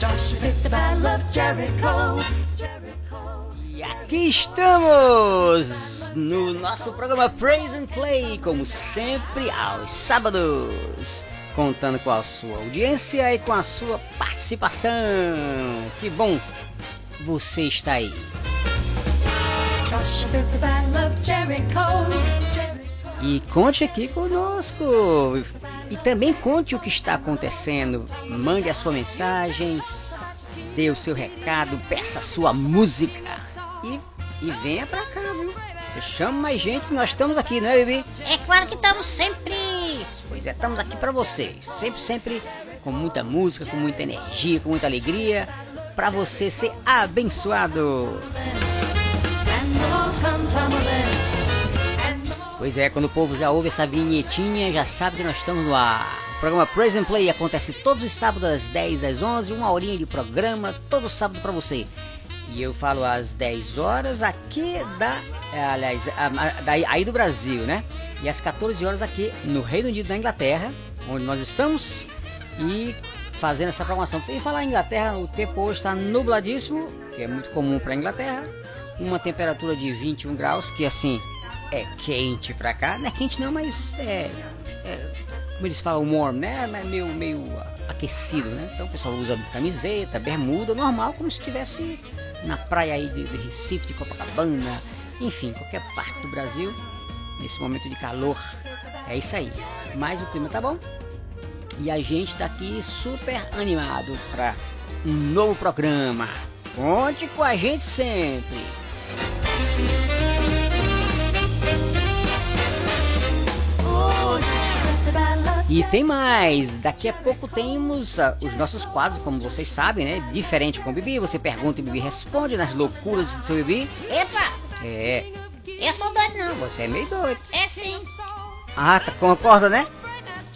Joshua fit the battle of Jericho, Jericho. E aqui estamos no nosso programa Praise and Play, como sempre, aos sábados, contando com a sua audiência e com a sua participação. Que bom você está aí. Joshua fit the battle of Jericho, Jericho. E conte aqui conosco. E também conte o que está acontecendo. Mande a sua mensagem, dê o seu recado, peça a sua música. E, e venha pra cá, viu? Chama mais gente que nós estamos aqui, né, bebê? É claro que estamos sempre. Pois é, estamos aqui pra vocês. Sempre, sempre com muita música, com muita energia, com muita alegria. Pra você ser abençoado. And Pois é, quando o povo já ouve essa vinhetinha, já sabe que nós estamos no ar. O programa Praise and Play acontece todos os sábados às 10 às 11, uma horinha de programa, todo sábado pra você. E eu falo às 10 horas aqui da, eh, aliás, a- a- daí- aí do Brasil, né? E às 14 horas aqui no Reino Unido da Inglaterra, onde nós estamos e fazendo essa programação. E falar em Inglaterra, o tempo hoje está nubladíssimo, que é muito comum para Inglaterra. Uma temperatura de 21 graus, que assim é quente pra cá. Não é quente não, mas é, é, como eles falam, warm, né? Mas Meio, meio aquecido, né? Então o pessoal usa camiseta, bermuda, normal, como se estivesse na praia aí de, de Recife, de Copacabana, enfim, qualquer parte do Brasil, nesse momento de calor. É isso aí. Mas o clima tá bom. E a gente tá aqui super animado para um novo programa. Conte com a gente sempre. E tem mais, daqui a pouco temos ah, os nossos quadros, como vocês sabem, né? Diferente com o Bibi, você pergunta e o Bibi responde nas loucuras do seu Bibi. Epa, É, eu sou doido não. você é meio doido. É sim. Ah, tá, concorda, né?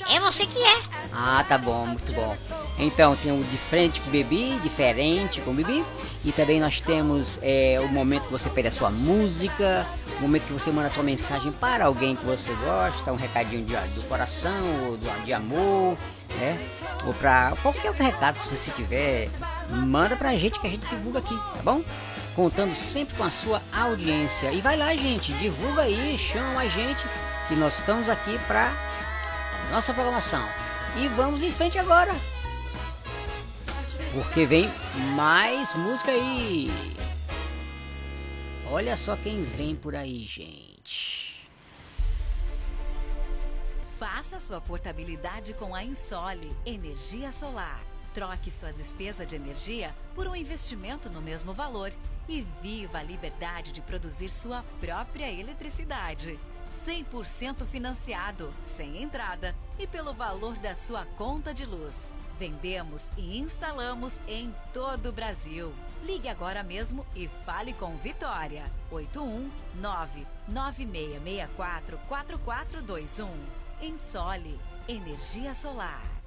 É você que é. Ah, tá bom, muito bom. Então tem o de frente com o Bibi, diferente com o Bibi. E também nós temos é, o momento que você pede a sua música, o momento que você manda a sua mensagem para alguém que você gosta, um recadinho de, do coração, ou do, de amor, né? Ou para qualquer outro recado que você tiver, manda pra gente que a gente divulga aqui, tá bom? Contando sempre com a sua audiência. E vai lá, gente, divulga aí, chama a gente, que nós estamos aqui pra nossa programação. E vamos em frente agora. Porque vem mais música aí. Olha só quem vem por aí, gente. Faça sua portabilidade com a Insole Energia Solar. Troque sua despesa de energia por um investimento no mesmo valor e viva a liberdade de produzir sua própria eletricidade. 100% financiado, sem entrada e pelo valor da sua conta de luz. Vendemos e instalamos em todo o Brasil. Ligue agora mesmo e fale com Vitória. 819 9664 4421. Ensole Energia Solar.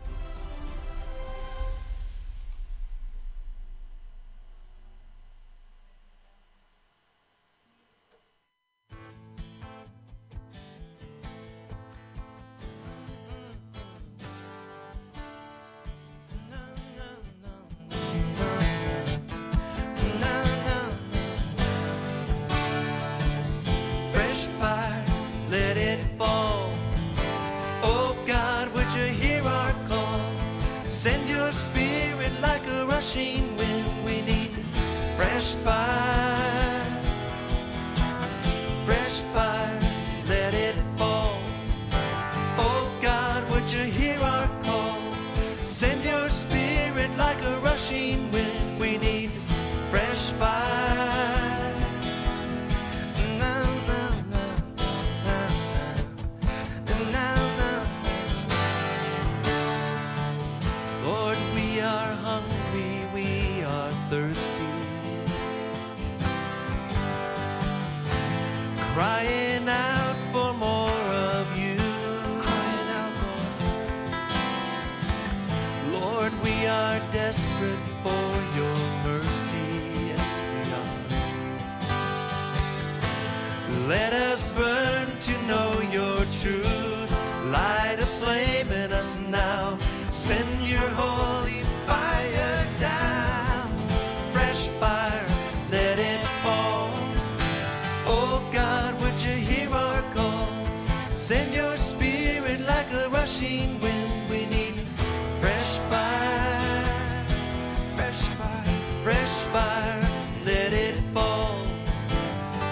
fresh fire, let it fall.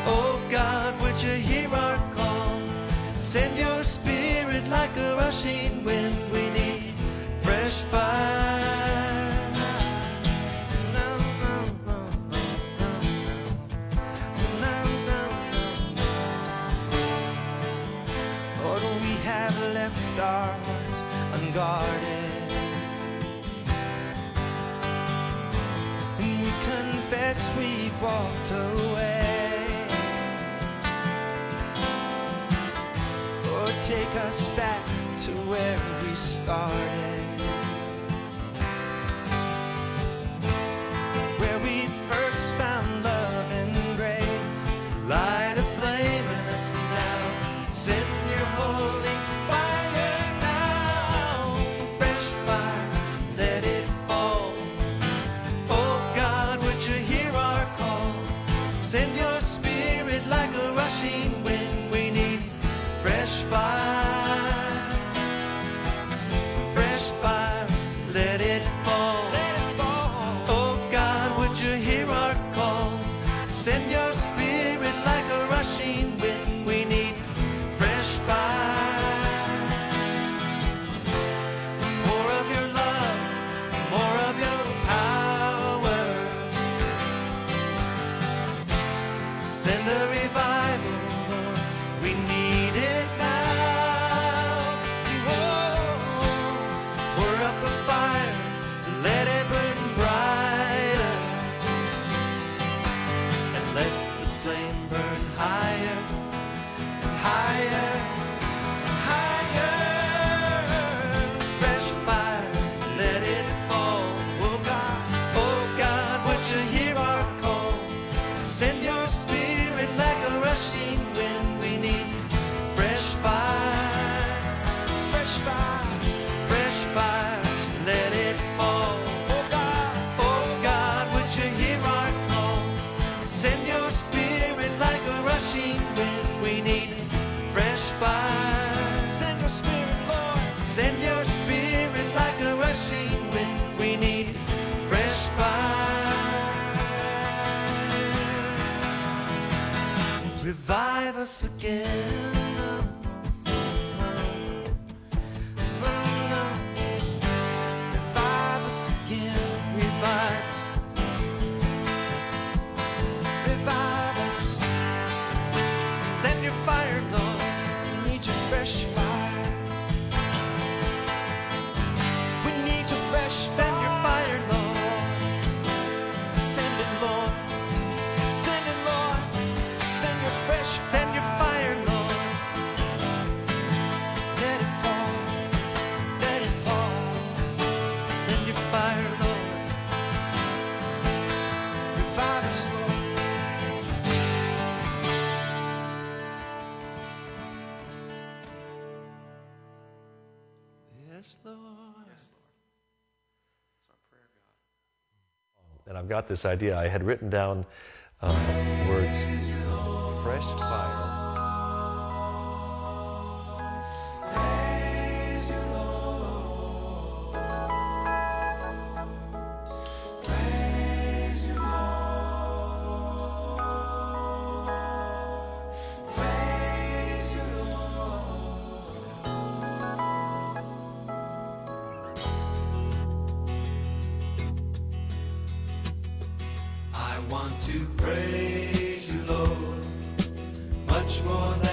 Oh God, would you hear our call? Send your spirit like a rushing wind. As we've walked away. Or take us back to where we started. got this idea. I had written down uh, words. to praise you, Lord, much more than.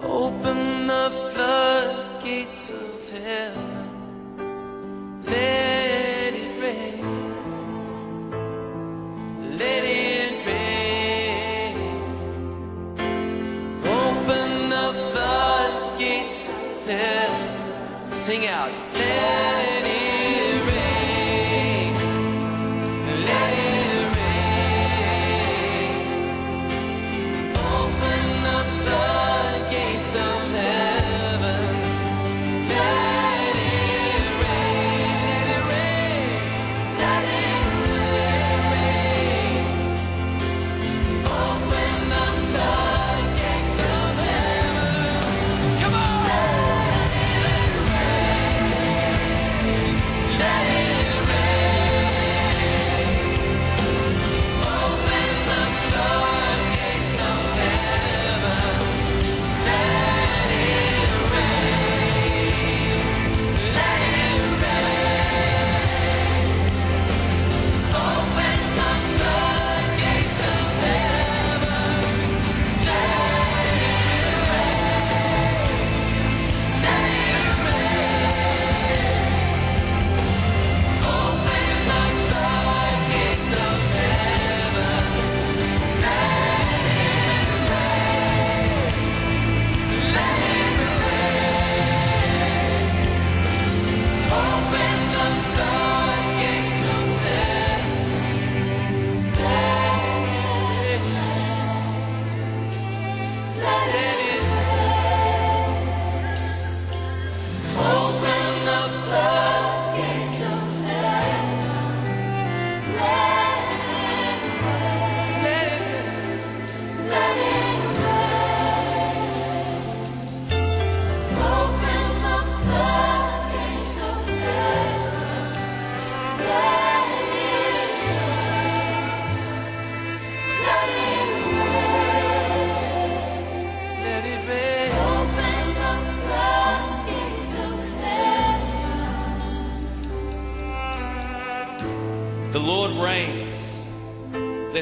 Open the floodgates of heaven. Let it rain. Let it rain. Open the floodgates of heaven. Sing out. Let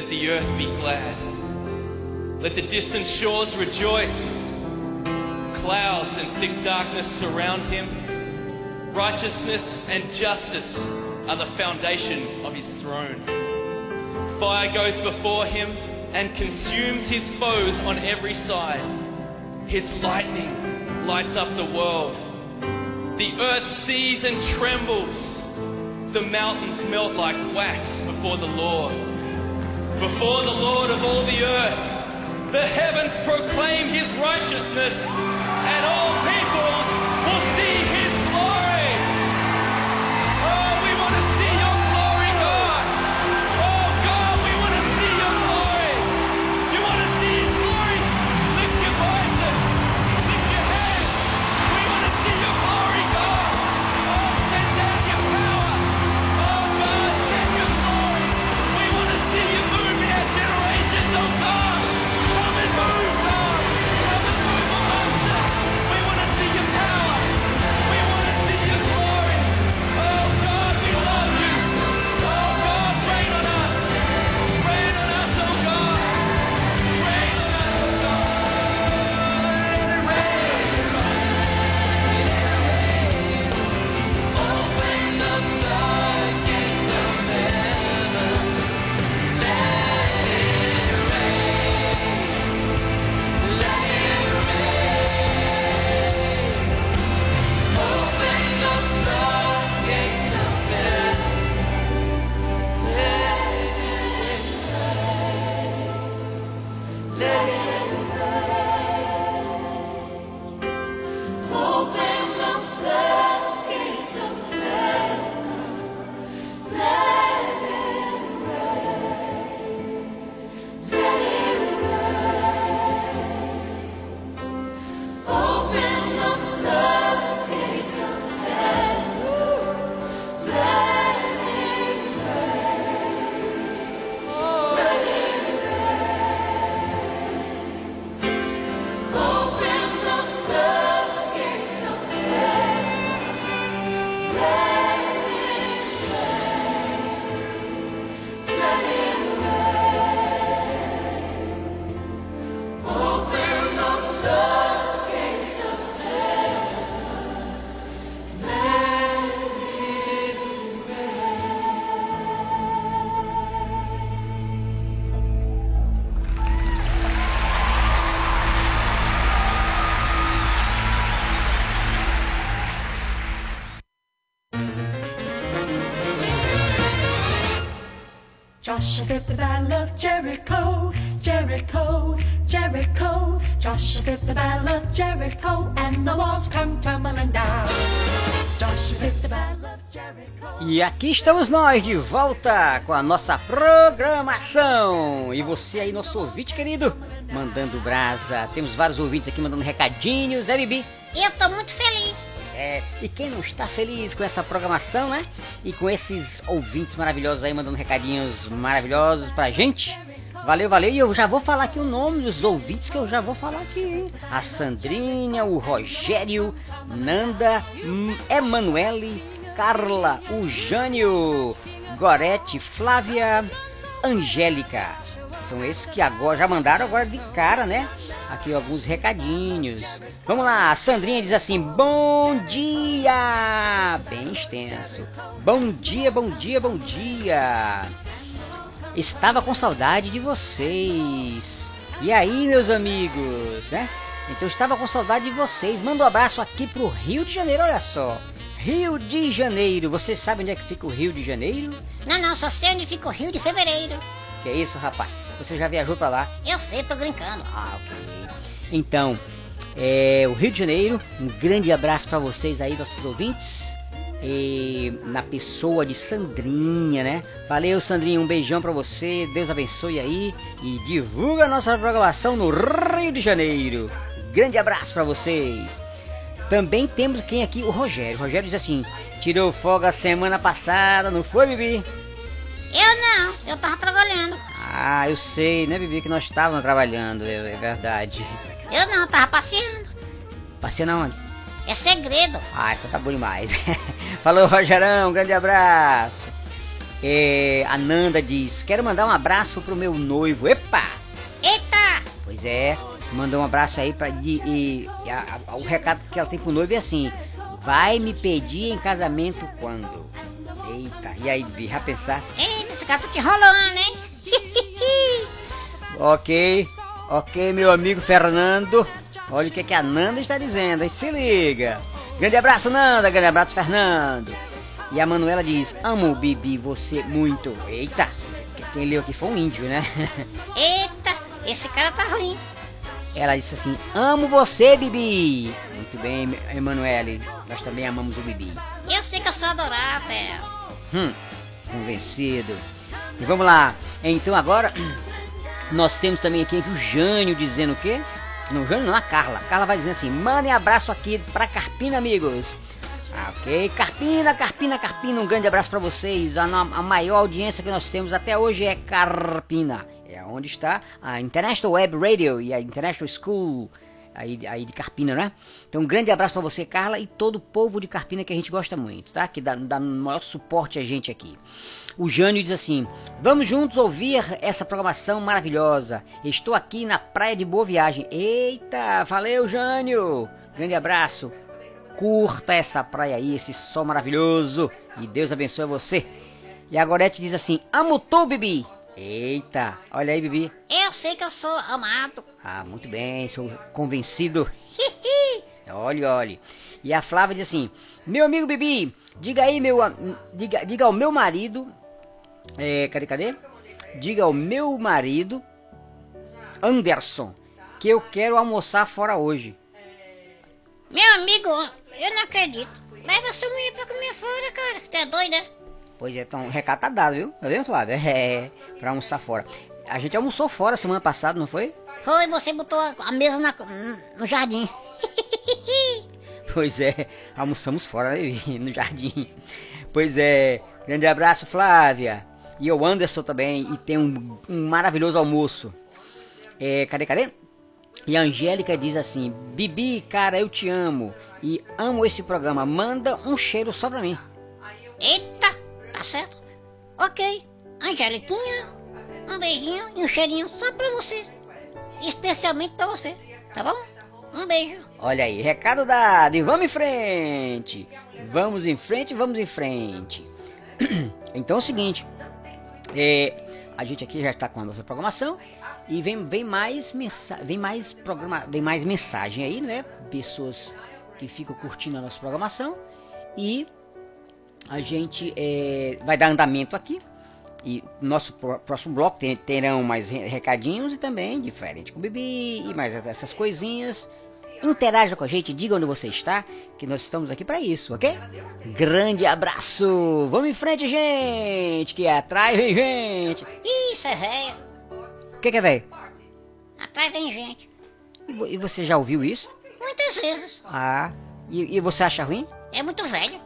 Let the earth be glad. Let the distant shores rejoice. Clouds and thick darkness surround him. Righteousness and justice are the foundation of his throne. Fire goes before him and consumes his foes on every side. His lightning lights up the world. The earth sees and trembles. The mountains melt like wax before the Lord. Before the Lord of all the earth. The heavens proclaim his righteousness, and all peoples Joshua at the Battle of Jericho, Jericho, Jericho. Joshua at the Battle of Jericho, and the walls come tumbling down. Joshua at the Battle of Jericho. E aqui estamos nós de volta com a nossa programação. E você aí, nosso ouvinte querido, mandando brasa. Temos vários ouvintes aqui mandando recadinhos, né, Bibi? Eu tô muito feliz. É, e quem não está feliz com essa programação, né? E com esses ouvintes maravilhosos aí mandando recadinhos maravilhosos pra gente. Valeu, valeu. E eu já vou falar aqui o nome dos ouvintes que eu já vou falar aqui. hein? A Sandrinha, o Rogério, Nanda, Emanuele, Carla, o Jânio, Gorete, Flávia, Angélica. Então esses que agora já mandaram agora de cara, né? Aqui alguns recadinhos. Vamos lá, a Sandrinha diz assim: Bom dia! Bem extenso. Bom dia, bom dia, bom dia. Estava com saudade de vocês. E aí, meus amigos, né? Então estava com saudade de vocês. Manda um abraço aqui pro Rio de Janeiro, olha só. Rio de Janeiro. Você sabe onde é que fica o Rio de Janeiro? Não, não, só sei onde fica o Rio de Fevereiro. Que é isso, rapaz? Você já viajou pra lá? Eu sei, tô brincando. Ah, ok. Então, é, o Rio de Janeiro, um grande abraço para vocês aí, nossos ouvintes. E na pessoa de Sandrinha, né? Valeu, Sandrinha, um beijão para você. Deus abençoe aí e divulga a nossa programação no Rio de Janeiro. Grande abraço para vocês. Também temos quem aqui? O Rogério. O Rogério diz assim: tirou folga semana passada, não foi, Bibi? Eu não, eu tava trabalhando. Ah, eu sei, né, Bibi, que nós estávamos trabalhando, é, é verdade. Eu não, tava passeando. Passeio na onde? É segredo. Ah, então tá bom demais. Falou, Rogerão, um grande abraço. É, a Nanda diz: Quero mandar um abraço pro meu noivo. Epa! Eita! Pois é, mandou um abraço aí pra. E, e- a- a- o recado que ela tem pro noivo é assim: Vai me pedir em casamento quando? Eita, e aí, Bibi, já pensasse? Eita, esse cara tá te enrolando, hein? Ok, ok, meu amigo Fernando. Olha o que, que a Nanda está dizendo, se liga. Grande abraço, Nanda, grande abraço, Fernando. E a Manuela diz: Amo, Bibi, você muito. Eita, quem leu aqui foi um índio, né? Eita, esse cara tá ruim. Ela disse assim: Amo você, Bibi. Muito bem, Emanuele. Nós também amamos o Bibi. Eu sei que eu sou adorável. Hum, convencido. E vamos lá. Então agora nós temos também aqui o Jânio dizendo o quê? Não, Jânio não, a Carla. A Carla vai dizendo assim: mandem abraço aqui pra Carpina, amigos. Ah, ok, Carpina, Carpina, Carpina, um grande abraço pra vocês. A, a maior audiência que nós temos até hoje é Carpina. É onde está a International Web Radio e a International School aí, aí de Carpina, né? Então um grande abraço pra você, Carla, e todo o povo de Carpina que a gente gosta muito, tá? Que dá, dá maior suporte a gente aqui. O Jânio diz assim: Vamos juntos ouvir essa programação maravilhosa. Estou aqui na praia de Boa Viagem. Eita, valeu, Jânio! Grande abraço. Curta essa praia aí, esse sol maravilhoso. E Deus abençoe você. E a Gorete diz assim: Amo tu, Bibi. Eita, olha aí, Bibi. Eu sei que eu sou amado. Ah, muito bem, sou convencido. olhe, olhe. E a Flávia diz assim: Meu amigo Bibi, diga aí, meu. Diga, diga ao meu marido. É, cadê, cadê? Diga ao meu marido, Anderson, que eu quero almoçar fora hoje. Meu amigo, eu não acredito. Leva sua mulher pra comer fora, cara. Você é doido, né? Pois é, então recado tá dado, viu? Tá vendo, Flávia? É, pra almoçar fora. A gente almoçou fora semana passada, não foi? Foi, você botou a, a mesa na- no jardim. Pois é, almoçamos fora né, no jardim. Pois é, grande abraço, Flávia. E o Anderson também, e tem um, um maravilhoso almoço. É, cadê, cadê? E a Angélica diz assim: Bibi, cara, eu te amo. E amo esse programa. Manda um cheiro só pra mim. Eita, tá certo. Ok, Angeliquinha, um beijinho e um cheirinho só pra você. Especialmente pra você, tá bom? Um beijo. Olha aí, recado dado. E vamos em frente. Vamos em frente, vamos em frente. Então é o seguinte. É, a gente aqui já está com a nossa programação. E vem, vem mais vem mais programa, vem mais mensagem aí, né? Pessoas que ficam curtindo a nossa programação. E a gente é, vai dar andamento aqui. E no nosso pró- próximo bloco terão mais re- recadinhos e também diferente com o Bibi e mais essas coisinhas. Interaja com a gente, diga onde você está, que nós estamos aqui para isso, ok? Grande abraço! Vamos em frente, gente! Que atrás vem gente! Isso é velho. O que, que é, velho? Atrás vem gente. E, vo- e você já ouviu isso? Muitas vezes. Ah, e, e você acha ruim? É muito velho.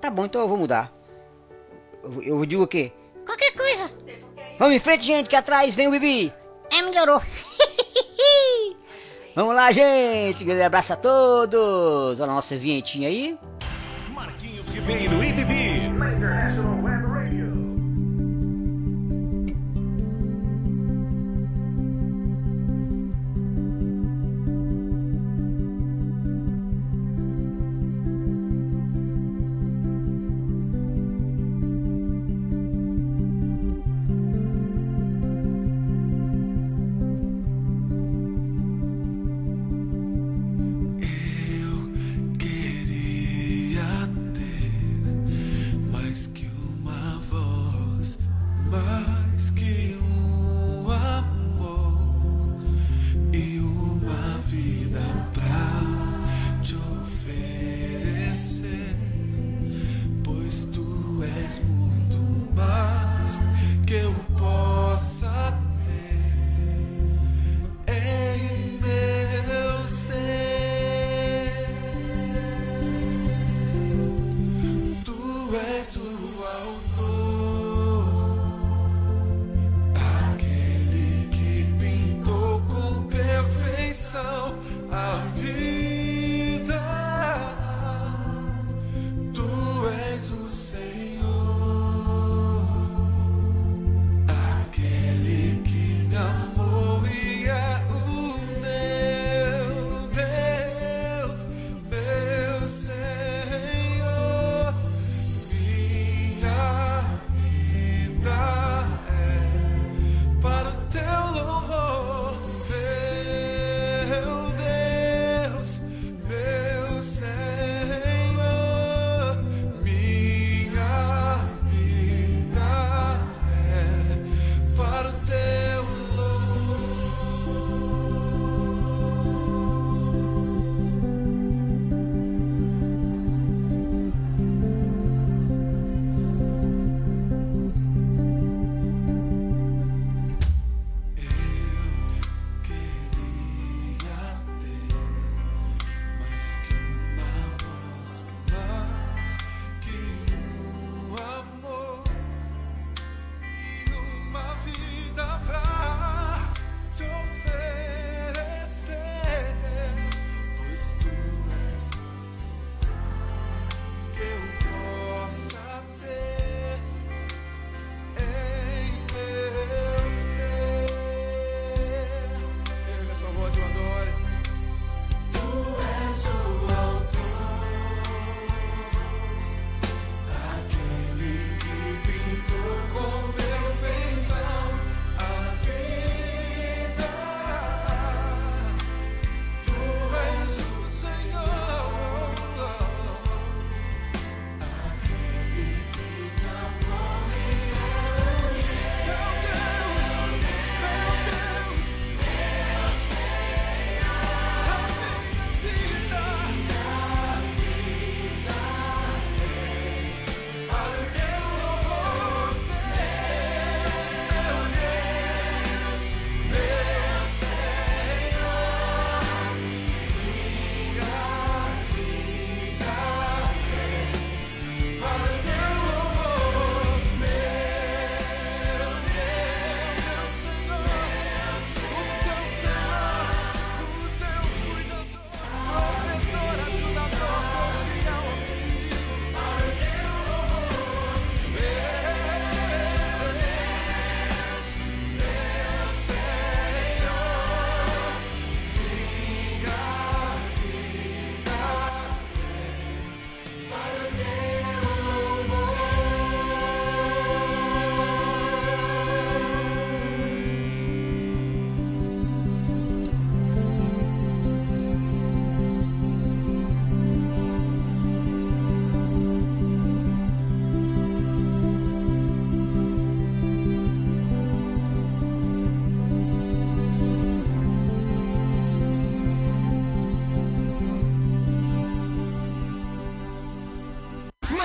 Tá bom, então eu vou mudar. Eu, eu digo o quê? Qualquer coisa. Vamos em frente, gente, que atrás vem o Bibi! É, melhorou. Vamos lá, gente! Grande abraço a todos! Olha a nossa vinhetinha aí. Marquinhos Ribeiro e Bibi.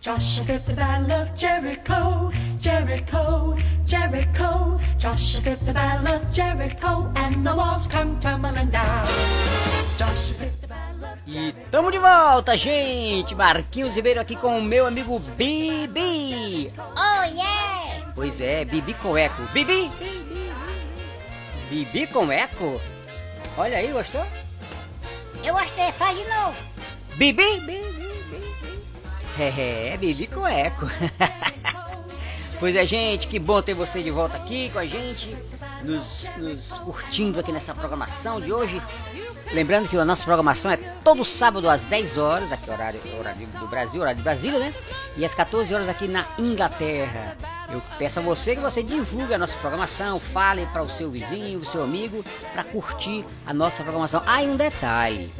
Joshua fit the battle of Jericho, Jericho, Jericho. Joshua fit the battle of Jericho, and the walls come tumbling down. Joshua fit the battle of E tamo de volta, gente! Marquinhos Ribeiro aqui com o meu amigo Bibi. Oh, yeah! Pois é, Bibi com eco. Bibi! Bibi com eco? Olha aí, gostou? Eu gostei, faz de novo. Bibi, Bibi. É, Bibi com eco. pois é, gente, que bom ter você de volta aqui com a gente, nos, nos curtindo aqui nessa programação de hoje. Lembrando que a nossa programação é todo sábado às 10 horas, aqui horário, horário do Brasil, horário de Brasília, né? E às 14 horas aqui na Inglaterra. Eu peço a você que você divulgue a nossa programação, fale para o seu vizinho, o seu amigo, para curtir a nossa programação. Ah, e um detalhe: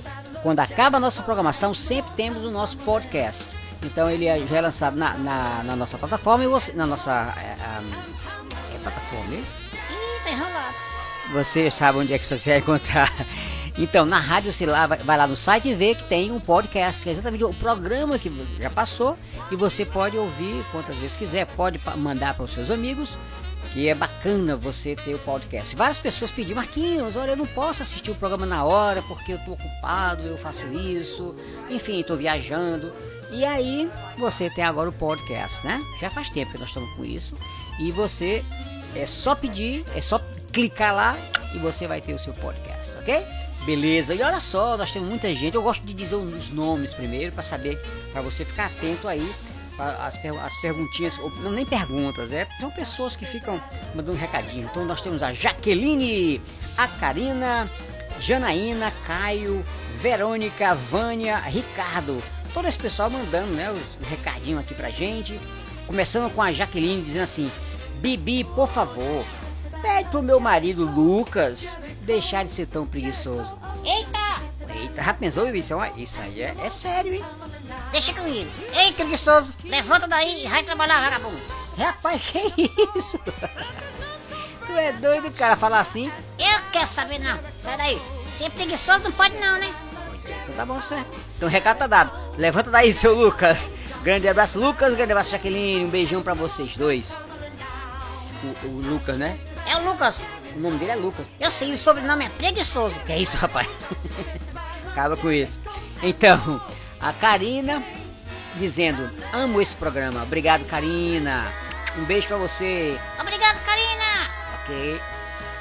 quando acaba a nossa programação, sempre temos o nosso podcast. Então ele é- já é lançado na, na, na nossa plataforma e você, na nossa é, é, plataforma. hein? Ih, tá enrolado. Você sabe onde é que você vai encontrar. Então, na rádio, você lá, vai, vai lá no site e vê que tem um podcast, que é exatamente o programa que já passou, e você pode ouvir quantas vezes quiser, pode mandar para os seus amigos, que é bacana você ter o podcast. Várias pessoas pediram, Marquinhos, olha, eu não posso assistir o programa na hora, porque eu estou ocupado, eu faço isso, enfim, estou viajando. E aí, você tem agora o podcast, né? Já faz tempo que nós estamos com isso, e você é só pedir, é só clicar lá e você vai ter o seu podcast, ok? Beleza, e olha só, nós temos muita gente. Eu gosto de dizer os nomes primeiro para saber, para você ficar atento aí as, per- as perguntinhas, ou não nem perguntas, é são pessoas que ficam mandando recadinho. Então nós temos a Jaqueline, a Karina, Janaína, Caio, Verônica, Vânia, Ricardo. Todo esse pessoal mandando, né, os, os recadinhos aqui pra gente. Começando com a Jaqueline dizendo assim: Bibi, por favor, pede pro meu marido Lucas deixar de ser tão preguiçoso. Eita! Eita, já pensou, Bibi? Isso, é isso aí é, é sério, hein? Deixa comigo. Ei, preguiçoso, levanta daí e vai trabalhar, vagabundo. Rapaz, que isso? tu é doido, cara, falar assim? Eu quero saber não. Sai daí. Ser preguiçoso não pode não, né? Então tá bom, certo. Então o recado tá dado. Levanta daí, seu Lucas. Grande abraço, Lucas. Grande abraço, Jaqueline. Um beijão pra vocês dois. O, o Lucas, né? É o Lucas. O nome dele é Lucas. Eu sei, o sobrenome é preguiçoso. Que é isso, rapaz? Acaba com isso. Então, a Karina dizendo: Amo esse programa. Obrigado, Karina. Um beijo pra você. Obrigado, Karina. Ok.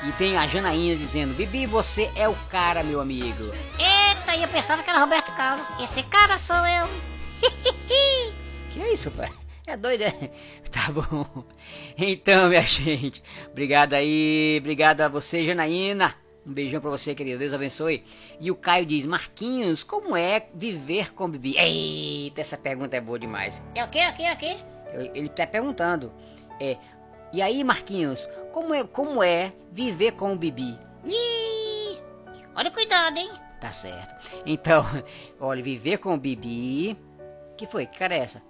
E tem a Janaína dizendo: Bibi, você é o cara, meu amigo. Eita, e eu pensava que era Roberto Carlos. Esse cara sou eu. Que é isso, pai? É doido, é? Tá bom. Então, minha gente, obrigado aí, obrigado a você, Janaína. Um beijão pra você, querido. Deus abençoe. E o Caio diz: Marquinhos, como é viver com Bibi? Eita, essa pergunta é boa demais. É o quê, o quê, o quê? Ele tá perguntando. É. E aí, Marquinhos, como é, como é viver com o Bibi? Ih, olha cuidado, hein? Tá certo. Então, olha, viver com o Bibi. Que foi? Que cara é essa?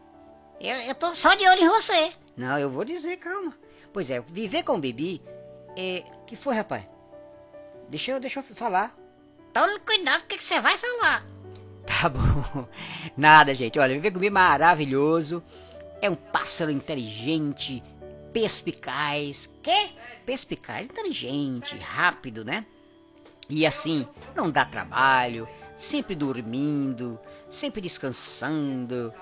Eu, eu tô só de olho em você. Não, eu vou dizer, calma. Pois é, viver com o Bibi é. Que foi, rapaz? Deixa eu, deixa eu falar. Tome cuidado com o que que você vai falar. Tá bom. Nada, gente. Olha, viver comigo é maravilhoso. É um pássaro inteligente, perspicaz. Quê? Perspicaz, inteligente, rápido, né? E assim, não dá trabalho, sempre dormindo, sempre descansando.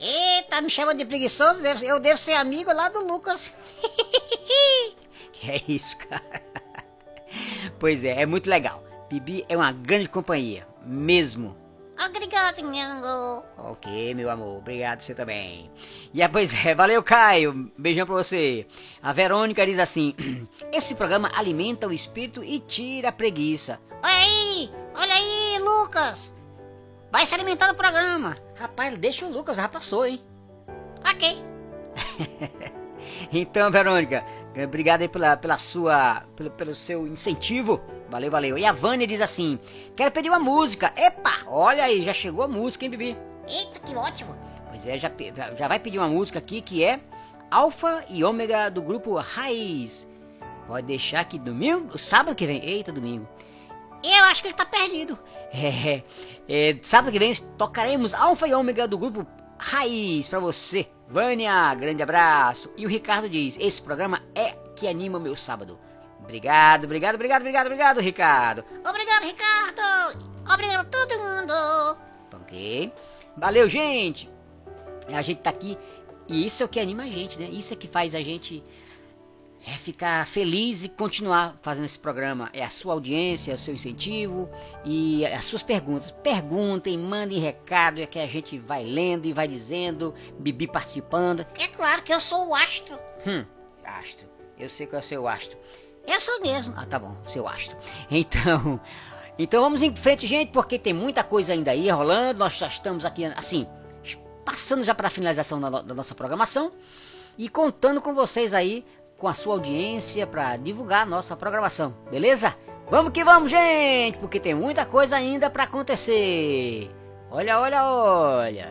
Eita, me chama de preguiçoso, eu devo ser amigo lá do Lucas. Que é isso, cara? Pois é, é muito legal. Bibi é uma grande companhia, mesmo. Obrigado, Nhango. Ok, meu amor, obrigado você também. E é, pois é, valeu, Caio. Beijão pra você. A Verônica diz assim: Esse programa alimenta o espírito e tira a preguiça. Olha aí, olha aí, Lucas. Vai se alimentar do programa. Rapaz, deixa o Lucas, já passou, hein? Ok. Então, Verônica, obrigado aí pela, pela sua, pelo, pelo seu incentivo. Valeu, valeu. E a Vânia diz assim: Quero pedir uma música. Epa, olha aí, já chegou a música, hein, Bibi? Eita, que ótimo. Pois é, já, já- vai pedir uma música aqui que é Alfa e Ômega do grupo Raiz. Pode deixar que domingo, sábado que vem, eita, domingo. Eu acho que ele tá perdido. É, é, sábado que vem tocaremos Alfa e Ômega do grupo Raiz pra você. Vânia, grande abraço. E o Ricardo diz: Esse programa é que anima o meu sábado. Obrigado, obrigado, obrigado, obrigado, obrigado, Ricardo. Obrigado, Ricardo. Obrigado a todo mundo. Ok? Valeu, gente! A gente tá aqui e isso é o que anima a gente, né? Isso é que faz a gente é, ficar feliz e continuar fazendo esse programa. É a sua audiência, é o seu incentivo e as suas perguntas. Perguntem, mandem recado, é que a gente vai lendo e vai dizendo, Bibi participando. É claro que eu sou o astro. Hum, astro. Eu sei qual é o seu astro. Eu sou mesmo. Ah, tá bom, seu astro. Então, então vamos em frente, gente, porque tem muita coisa ainda aí rolando. Nós já estamos aqui, assim, passando já para a finalização da, no- da nossa programação e contando com vocês aí, com a sua audiência, para divulgar a nossa programação, beleza? Vamos que vamos, gente, porque tem muita coisa ainda para acontecer. Olha, olha, olha.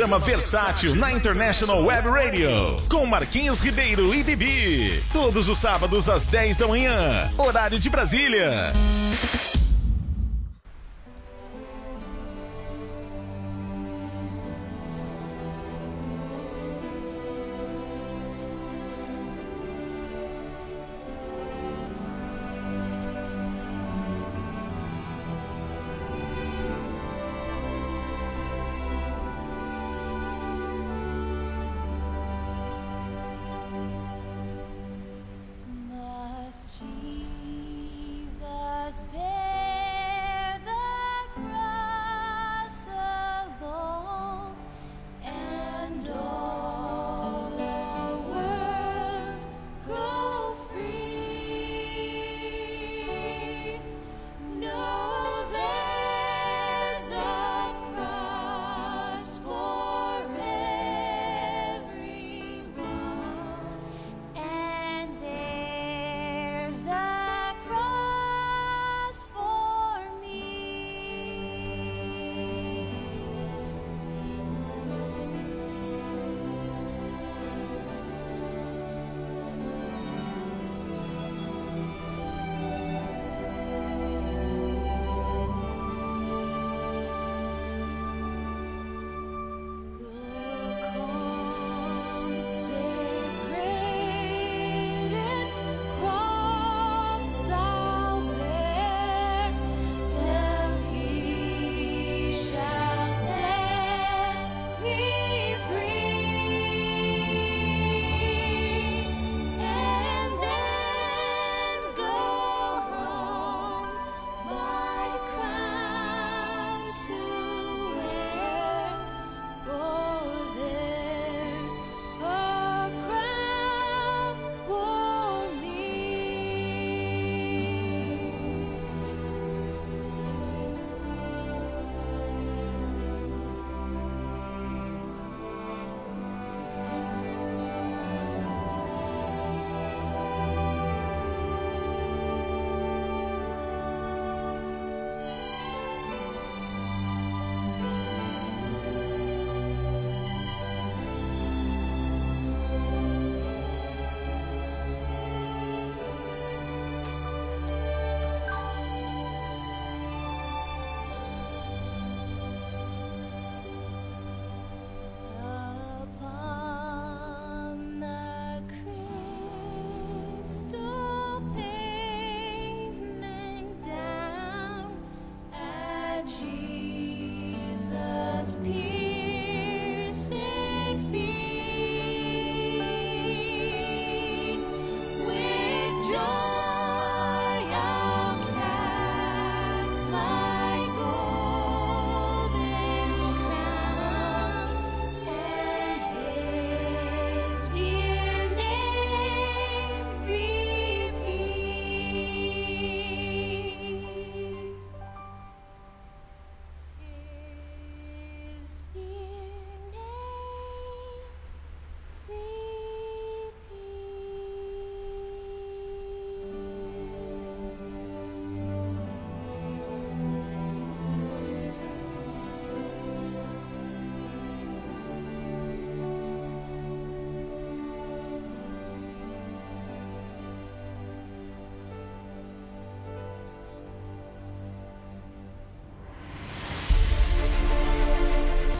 Programa versátil na International Web Radio. Com Marquinhos Ribeiro e Bibi. Todos os sábados às 10 da manhã. Horário de Brasília.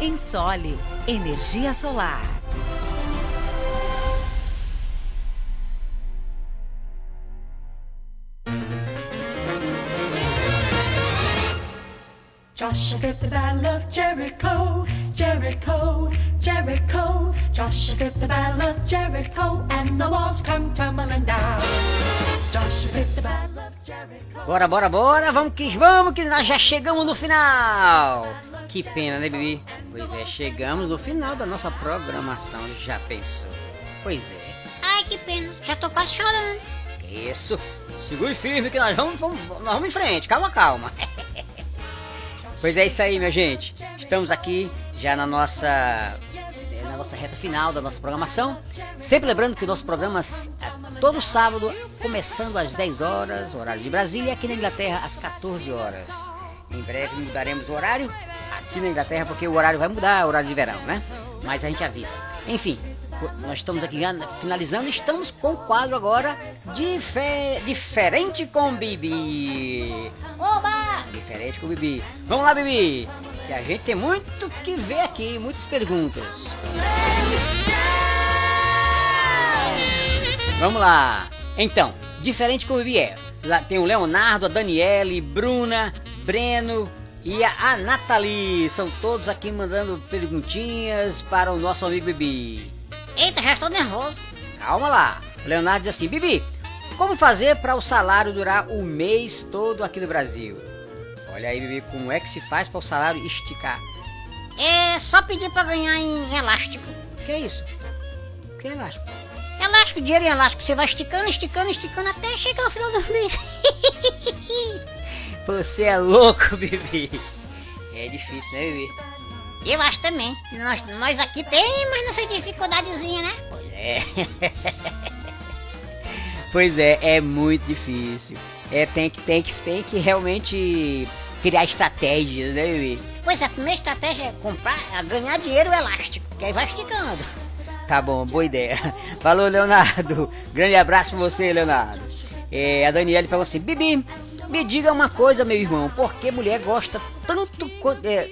Ensole Energia Solar. Joshua fit the battle of Jericho, Jericho, Jericho. Joshua fit the battle of Jericho, and the walls come tumbling down. Joshua fit the battle of Jericho. Bora, bora, bora, vamos que vamos, que nós já chegamos no final. Que pena, né, Bibi? Pois é, chegamos no final da nossa programação, já pensou? Pois é. Ai, que pena. Já tô quase chorando. Isso. Segure firme que nós vamos, vamos, nós vamos em frente. Calma, calma. pois é isso aí, minha gente. Estamos aqui já na nossa eh, na nossa reta final da nossa programação. Sempre lembrando que nossos programas é todo sábado, começando às 10 horas, horário de Brasília, e aqui na Inglaterra às 14 horas. Em breve mudaremos o horário aqui na Inglaterra, porque o horário vai mudar, o horário de verão, né? Mas a gente avisa. Enfim, nós estamos aqui finalizando, estamos com o quadro agora dife- Diferente com Bibi. Oba! Diferente com o Bibi. Vamos lá, Bibi! Que a gente tem muito que ver aqui, muitas perguntas. Vamos lá. Então, diferente com o Bibi é. Lá tem o Leonardo, a Daniele, Bruna, Breno e a, Nathalie. São todos aqui mandando perguntinhas para o nosso amigo Bibi. Eita, já estou nervoso. Calma lá. Leonardo diz assim: Bibi, como fazer para o salário durar o mês todo aqui no Brasil? Olha aí, Bibi, como é que se faz para o salário esticar? É só pedir pra ganhar em elástico. Que é isso? Que é elástico? Elástico, dinheiro em elástico. Você vai esticando, esticando, esticando até chegar ao final do mês. Você é louco, Bibi. É difícil, né, Bibi? Eu acho também. Nós, nós aqui tem, mas nessa dificuldadezinha, né? Pois é. pois é, é muito difícil. É, tem que, tem que, tem que realmente criar estratégias, né, Bibi? Pois é, a primeira estratégia é comprar, é ganhar dinheiro elástico, que aí vai esticando. Tá bom, boa ideia. Falou, Leonardo. Grande abraço pra você, Leonardo. É, a Daniele falou assim: Bibi, me diga uma coisa, meu irmão. Por que mulher gosta tanto, é,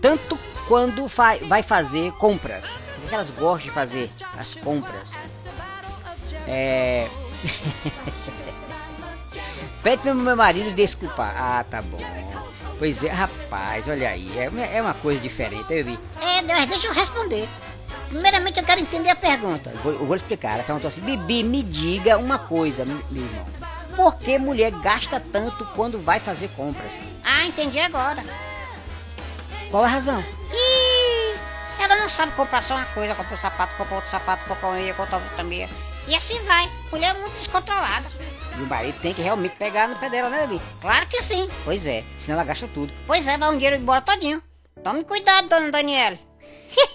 tanto quando fa- vai fazer compras? Por que elas gostam de fazer as compras? É. Pede pro meu marido desculpar. Ah, tá bom. Pois é, rapaz, olha aí. É, uma- é uma coisa diferente, eu vi. É, mas deixa eu responder. Primeiramente eu quero entender a pergunta. Eu vou, eu vou explicar. Ela perguntou assim: Bibi, me diga uma coisa, meu irmão. Por que mulher gasta tanto quando vai fazer compras? Ah, entendi agora. Qual a razão? Ih, ela não sabe comprar só uma coisa, compra um sapato, compra outro sapato, compra uma meia, compra outra meia. E assim vai. Mulher é muito descontrolada. E o marido tem que realmente pegar no pé dela, né, Bibi? Claro que sim. Pois é, senão ela gasta tudo. Pois é, vai um dinheiro embora todinho. Tome cuidado, dona Daniela.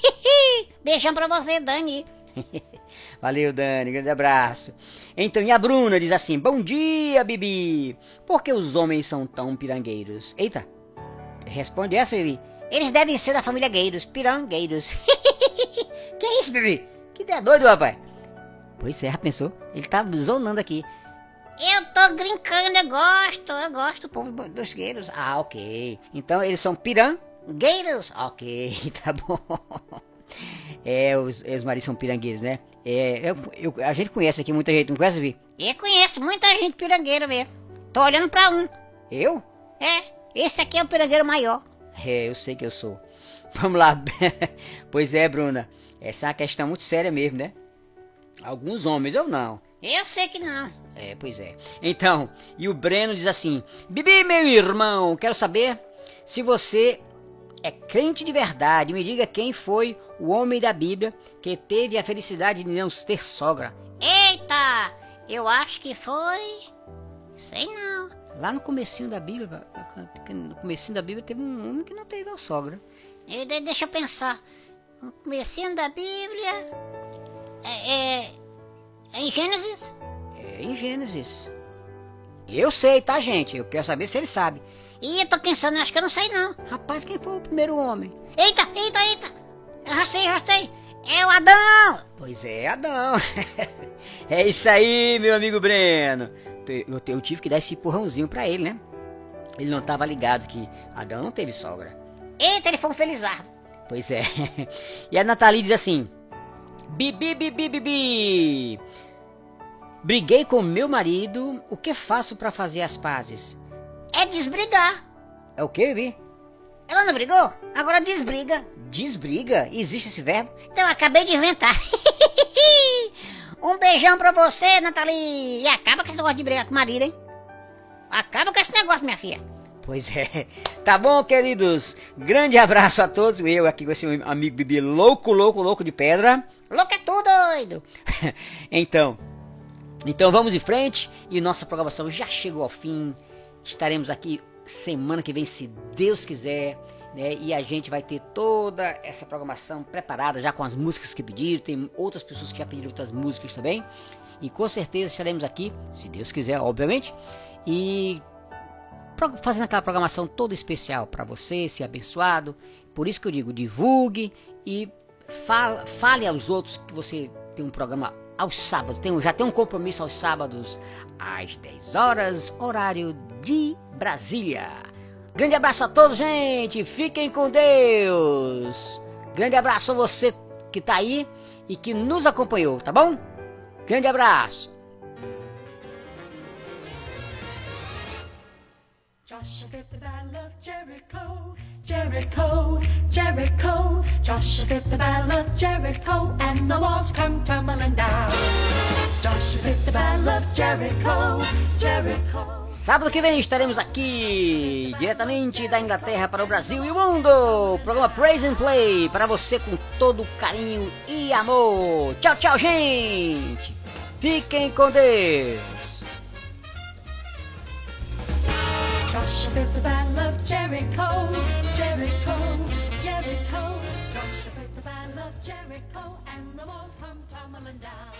Beijão pra você, Dani. Valeu, Dani, grande abraço. Então, e a Bruna diz assim: Bom dia, Bibi. Por que os homens são tão pirangueiros? Eita, responde essa, Bibi. Eles devem ser da família Gueiros, pirangueiros. Que isso, Bibi? Que ideia doido, rapaz. Pois é, pensou? Ele tá zonando aqui. Eu tô brincando, eu gosto, eu gosto do povo dos gueiros. Ah, ok. Então eles são piran? Gueiros? Ok, tá bom. É, os, os maridos são pirangueiros, né? É, eu, eu- a gente conhece aqui, muita gente não conhece, Vi? Eu conheço muita gente pirangueira mesmo. Tô olhando pra um. Eu? É, esse aqui é o pirangueiro maior. É, eu sei que eu sou. Vamos lá. pois é, Bruna. Essa é uma questão muito séria mesmo, né? Alguns homens, eu não. Eu sei que não. É, pois é. Então, e o Breno diz assim: Bibi, meu irmão, quero saber se você é crente de verdade. Me diga quem foi o homem da Bíblia que teve a felicidade de não ter sogra. Eita, eu acho que foi... Sei não. Lá no comecinho da Bíblia, no comecinho da Bíblia teve um homem que não teve a sogra. E de- deixa eu pensar. No comecinho da Bíblia... É, é, é em Gênesis? É em Gênesis. Eu sei, tá, gente? Eu quero saber se ele sabe. Ih, eu tô pensando, acho que eu não sei não. Rapaz, quem foi o primeiro homem? Eita, eita, eita. Eu já sei, já sei. É o Adão. Pois é, Adão. é isso aí, meu amigo Breno. Eu, eu tive que dar esse empurrãozinho pra ele, né? Ele não tava ligado que Adão não teve sogra. Eita, ele foi um felizardo. Pois é. E a Nathalie diz assim: Bibi, bibi, bibi. Briguei com meu marido. O que faço pra fazer as pazes? É desbrigar. É o que, Bibi? Ela não brigou? Agora desbriga. Desbriga? Existe esse verbo? Então eu acabei de inventar. um beijão pra você, Nathalie. E acaba com esse negócio de brigar com o marido, hein? Acaba com esse negócio, minha filha. Pois é. Tá bom, queridos? Grande abraço a todos. Eu aqui com esse amigo Bibi louco, louco, louco de pedra. Louco é tudo, doido. então, então vamos em frente e nossa programação já chegou ao fim. Estaremos aqui semana que vem, se Deus quiser. Né? E a gente vai ter toda essa programação preparada já com as músicas que pediram. Tem outras pessoas que já pediram outras músicas também. E com certeza estaremos aqui, se Deus quiser, obviamente. E fazendo aquela programação toda especial para você ser abençoado. Por isso que eu digo, divulgue e fale aos outros que você tem um programa aos sábados. Tem, já tem um compromisso aos sábados às 10 horas, horário de Brasília. Grande abraço a todos, gente. Fiquem com Deus. Grande abraço a você que tá aí e que nos acompanhou, tá bom? Grande abraço. Jericho, Jericho. Joshua fit the battle of Jericho, and the walls come tumbling down. Joshua fit the battle of Jericho, Jericho. Sábado que vem estaremos aqui, diretamente da Inglaterra para o Brasil e o mundo. Programa Praise and Play para você com todo carinho e amor. Tchau, tchau, gente. Fiquem com Deus. Joshua fit the battle of Jericho, Jericho, Jericho. Joshua fit the battle of Jericho, and the walls come tumbling down.